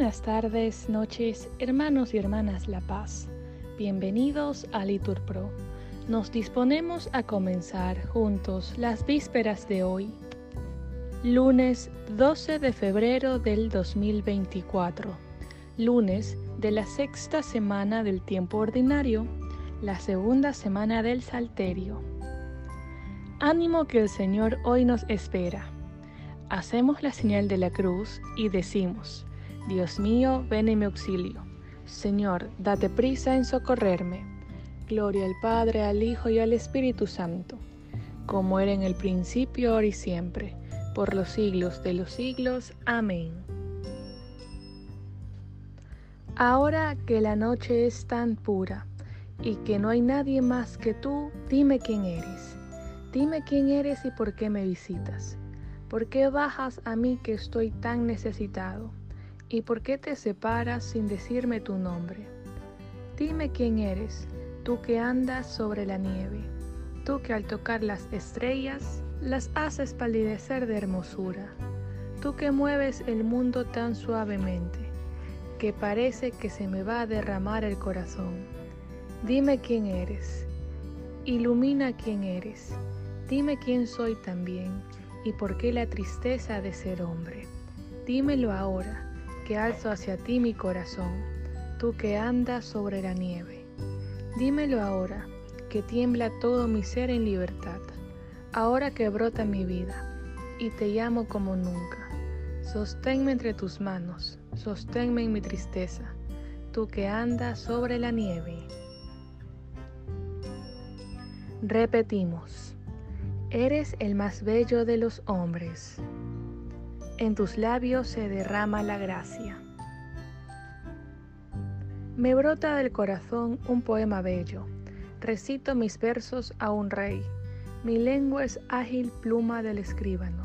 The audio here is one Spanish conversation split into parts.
Buenas tardes, noches, hermanos y hermanas La Paz. Bienvenidos a Litur Pro. Nos disponemos a comenzar juntos las vísperas de hoy, lunes 12 de febrero del 2024, lunes de la sexta semana del tiempo ordinario, la segunda semana del Salterio. Ánimo que el Señor hoy nos espera. Hacemos la señal de la cruz y decimos, Dios mío, ven en mi auxilio. Señor, date prisa en socorrerme. Gloria al Padre, al Hijo y al Espíritu Santo, como era en el principio, ahora y siempre, por los siglos de los siglos. Amén. Ahora que la noche es tan pura y que no hay nadie más que tú, dime quién eres. Dime quién eres y por qué me visitas. ¿Por qué bajas a mí que estoy tan necesitado? ¿Y por qué te separas sin decirme tu nombre? Dime quién eres, tú que andas sobre la nieve, tú que al tocar las estrellas las haces palidecer de hermosura, tú que mueves el mundo tan suavemente, que parece que se me va a derramar el corazón. Dime quién eres, ilumina quién eres, dime quién soy también y por qué la tristeza de ser hombre. Dímelo ahora alzo hacia ti mi corazón, tú que andas sobre la nieve. Dímelo ahora, que tiembla todo mi ser en libertad, ahora que brota mi vida, y te llamo como nunca. Sosténme entre tus manos, sosténme en mi tristeza, tú que andas sobre la nieve. Repetimos, eres el más bello de los hombres en tus labios se derrama la gracia. Me brota del corazón un poema bello, recito mis versos a un rey, mi lengua es ágil pluma del escribano.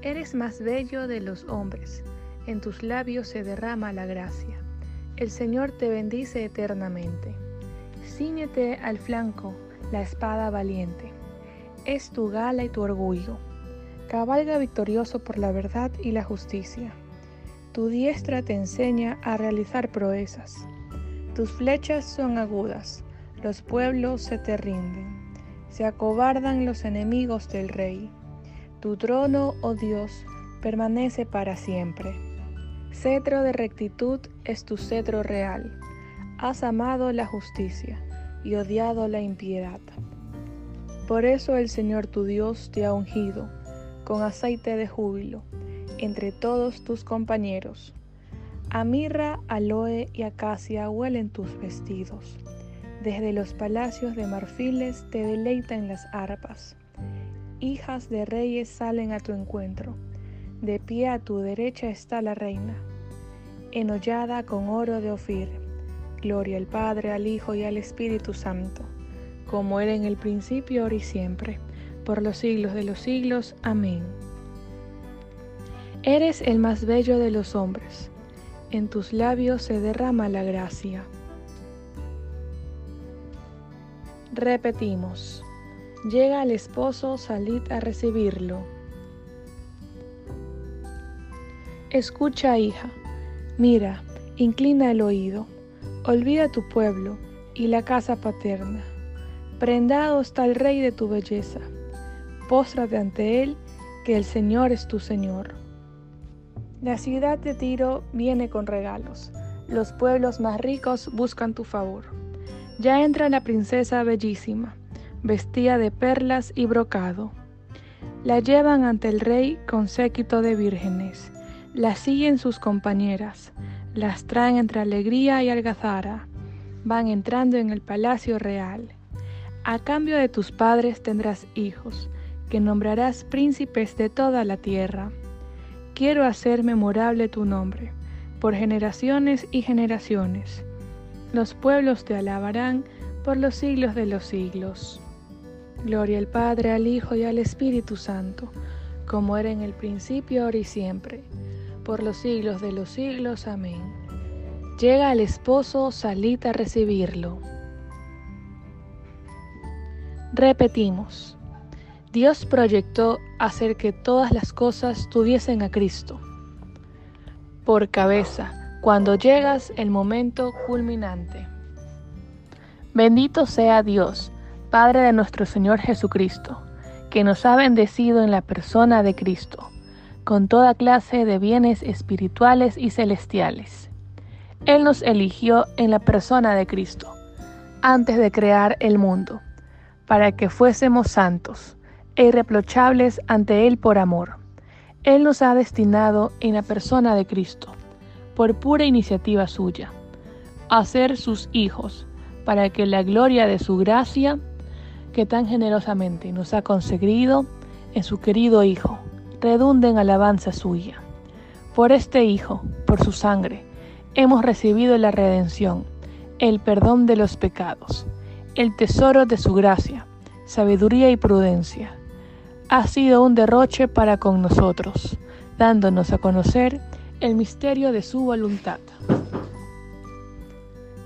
Eres más bello de los hombres, en tus labios se derrama la gracia. El Señor te bendice eternamente. Cíñete al flanco la espada valiente, es tu gala y tu orgullo Cabalga victorioso por la verdad y la justicia. Tu diestra te enseña a realizar proezas. Tus flechas son agudas, los pueblos se te rinden. Se acobardan los enemigos del rey. Tu trono, oh Dios, permanece para siempre. Cetro de rectitud es tu cetro real. Has amado la justicia y odiado la impiedad. Por eso el Señor tu Dios te ha ungido con aceite de júbilo entre todos tus compañeros. A mirra, aloe y acacia huelen tus vestidos. Desde los palacios de marfiles te deleitan las arpas. Hijas de reyes salen a tu encuentro. De pie a tu derecha está la reina, enollada con oro de Ofir. Gloria al Padre, al Hijo y al Espíritu Santo, como era en el principio, ahora y siempre por los siglos de los siglos. Amén. Eres el más bello de los hombres, en tus labios se derrama la gracia. Repetimos, llega el esposo, salid a recibirlo. Escucha, hija, mira, inclina el oído, olvida tu pueblo y la casa paterna. Prendado está el rey de tu belleza póstrate ante él, que el Señor es tu Señor. La ciudad de Tiro viene con regalos, los pueblos más ricos buscan tu favor. Ya entra la princesa bellísima, vestida de perlas y brocado. La llevan ante el rey con séquito de vírgenes, la siguen sus compañeras, las traen entre alegría y algazara, van entrando en el palacio real. A cambio de tus padres tendrás hijos, que nombrarás príncipes de toda la tierra. Quiero hacer memorable tu nombre, por generaciones y generaciones. Los pueblos te alabarán por los siglos de los siglos. Gloria al Padre, al Hijo y al Espíritu Santo, como era en el principio, ahora y siempre, por los siglos de los siglos. Amén. Llega el esposo, salid a recibirlo. Repetimos. Dios proyectó hacer que todas las cosas tuviesen a Cristo por cabeza, cuando llegas el momento culminante. Bendito sea Dios, Padre de nuestro Señor Jesucristo, que nos ha bendecido en la persona de Cristo, con toda clase de bienes espirituales y celestiales. Él nos eligió en la persona de Cristo, antes de crear el mundo, para que fuésemos santos e irreprochables ante Él por amor. Él nos ha destinado en la persona de Cristo por pura iniciativa suya, a ser sus hijos, para que la gloria de su gracia, que tan generosamente nos ha conseguido en su querido Hijo, redunde en alabanza suya. Por este Hijo, por su sangre, hemos recibido la redención, el perdón de los pecados, el tesoro de su gracia, sabiduría y prudencia. Ha sido un derroche para con nosotros, dándonos a conocer el misterio de su voluntad.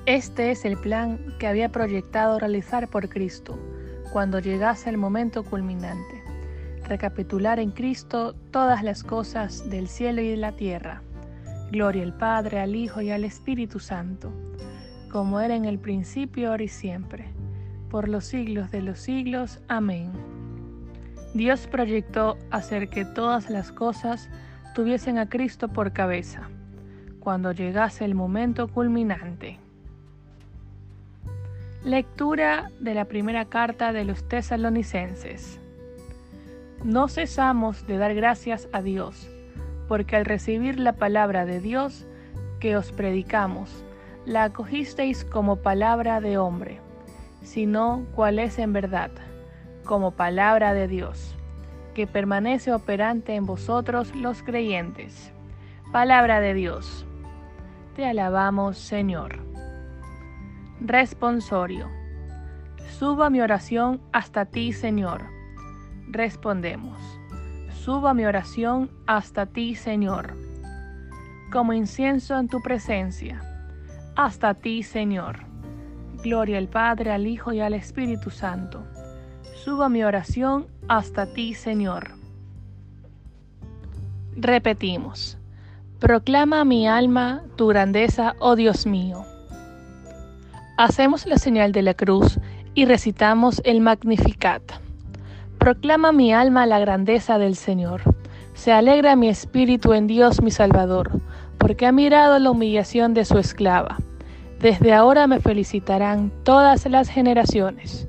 Este es el plan que había proyectado realizar por Cristo cuando llegase el momento culminante, recapitular en Cristo todas las cosas del cielo y de la tierra. Gloria al Padre, al Hijo y al Espíritu Santo, como era en el principio, ahora y siempre, por los siglos de los siglos. Amén. Dios proyectó hacer que todas las cosas tuviesen a Cristo por cabeza, cuando llegase el momento culminante. Lectura de la primera carta de los tesalonicenses. No cesamos de dar gracias a Dios, porque al recibir la palabra de Dios que os predicamos, la acogisteis como palabra de hombre, sino cual es en verdad, como palabra de Dios que permanece operante en vosotros los creyentes. Palabra de Dios. Te alabamos, Señor. Responsorio. Suba mi oración hasta ti, Señor. Respondemos. Suba mi oración hasta ti, Señor. Como incienso en tu presencia. Hasta ti, Señor. Gloria al Padre, al Hijo y al Espíritu Santo suba mi oración hasta ti, Señor. Repetimos, proclama mi alma tu grandeza, oh Dios mío. Hacemos la señal de la cruz y recitamos el Magnificat. Proclama mi alma la grandeza del Señor. Se alegra mi espíritu en Dios mi Salvador, porque ha mirado la humillación de su esclava. Desde ahora me felicitarán todas las generaciones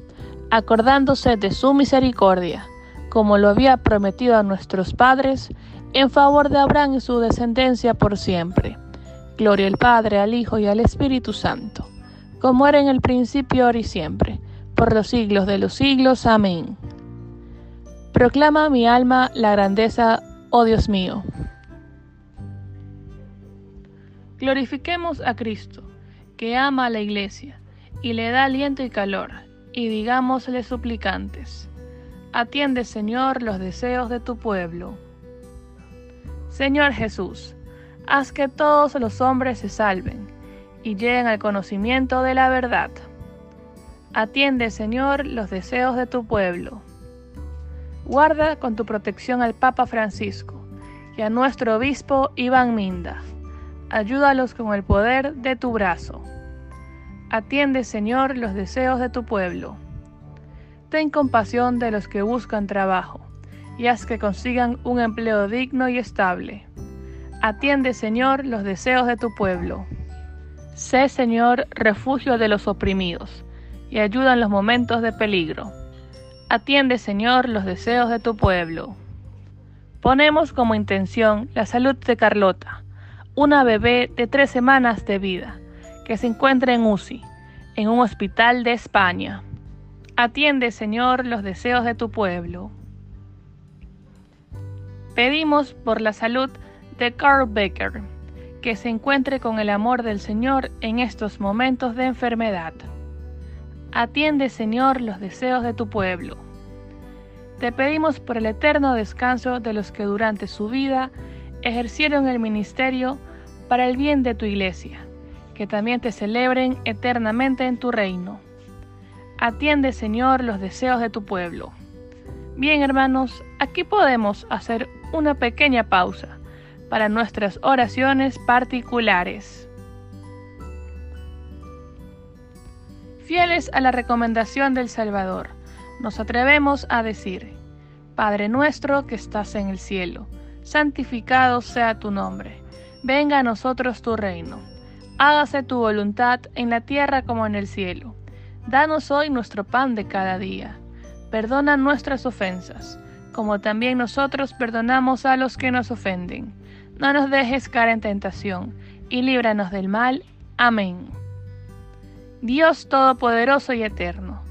acordándose de su misericordia, como lo había prometido a nuestros padres, en favor de Abraham y su descendencia por siempre. Gloria al Padre, al Hijo y al Espíritu Santo, como era en el principio, ahora y siempre, por los siglos de los siglos. Amén. Proclama mi alma la grandeza, oh Dios mío. Glorifiquemos a Cristo, que ama a la iglesia y le da aliento y calor y digámosle suplicantes, atiende Señor los deseos de tu pueblo. Señor Jesús, haz que todos los hombres se salven y lleguen al conocimiento de la verdad. Atiende Señor los deseos de tu pueblo. Guarda con tu protección al Papa Francisco y a nuestro obispo Iván Minda. Ayúdalos con el poder de tu brazo. Atiende, Señor, los deseos de tu pueblo. Ten compasión de los que buscan trabajo, y haz que consigan un empleo digno y estable. Atiende, Señor, los deseos de tu pueblo. Sé, Señor, refugio de los oprimidos, y ayuda en los momentos de peligro. Atiende, Señor, los deseos de tu pueblo. Ponemos como intención la salud de Carlota, una bebé de tres semanas de vida que se encuentra en UCI, en un hospital de España. Atiende, Señor, los deseos de tu pueblo. Pedimos por la salud de Carl Becker, que se encuentre con el amor del Señor en estos momentos de enfermedad. Atiende, Señor, los deseos de tu pueblo. Te pedimos por el eterno descanso de los que durante su vida ejercieron el ministerio para el bien de tu iglesia, que también te celebren eternamente en tu reino. Atiende, Señor, los deseos de tu pueblo. Bien, hermanos, aquí podemos hacer una pequeña pausa para nuestras oraciones particulares. Fieles a la recomendación del Salvador, nos atrevemos a decir, Padre nuestro que estás en el cielo, santificado sea tu nombre, venga a nosotros tu reino, hágase tu voluntad en la tierra como en el cielo. Danos hoy nuestro pan de cada día. Perdona nuestras ofensas, como también nosotros perdonamos a los que nos ofenden no nos dejes caer en tentación, y líbranos del mal. Amén. Dios Todopoderoso y Eterno,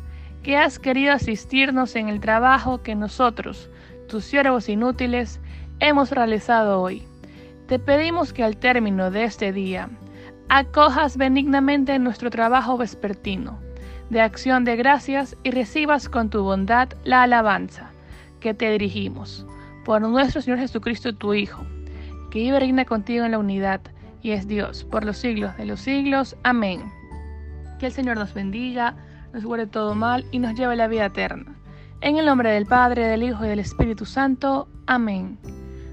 que has querido asistirnos en el trabajo que nosotros, tus siervos inútiles, hemos realizado hoy. Te pedimos que al término de este día, acojas benignamente nuestro trabajo vespertino, de acción de gracias y recibas con tu bondad la alabanza que te dirigimos. Por nuestro Señor Jesucristo, tu Hijo que vive y reina contigo en la unidad y es Dios por los siglos de los siglos. Amén. Que el Señor nos bendiga, nos guarde todo mal y nos lleve a la vida eterna. En el nombre del Padre, del Hijo y del Espíritu Santo. Amén.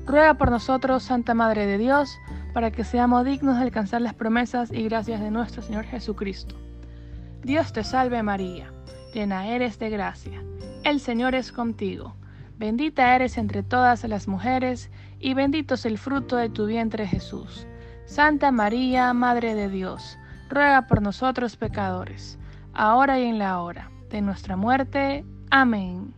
Ruega por nosotros, Santa Madre de Dios, para que seamos dignos de alcanzar las promesas y gracias de nuestro Señor Jesucristo. Dios te salve María, llena eres de gracia. El Señor es contigo. Bendita eres entre todas las mujeres, y bendito es el fruto de tu vientre Jesús. Santa María, Madre de Dios, ruega por nosotros pecadores, ahora y en la hora de nuestra muerte. Amén.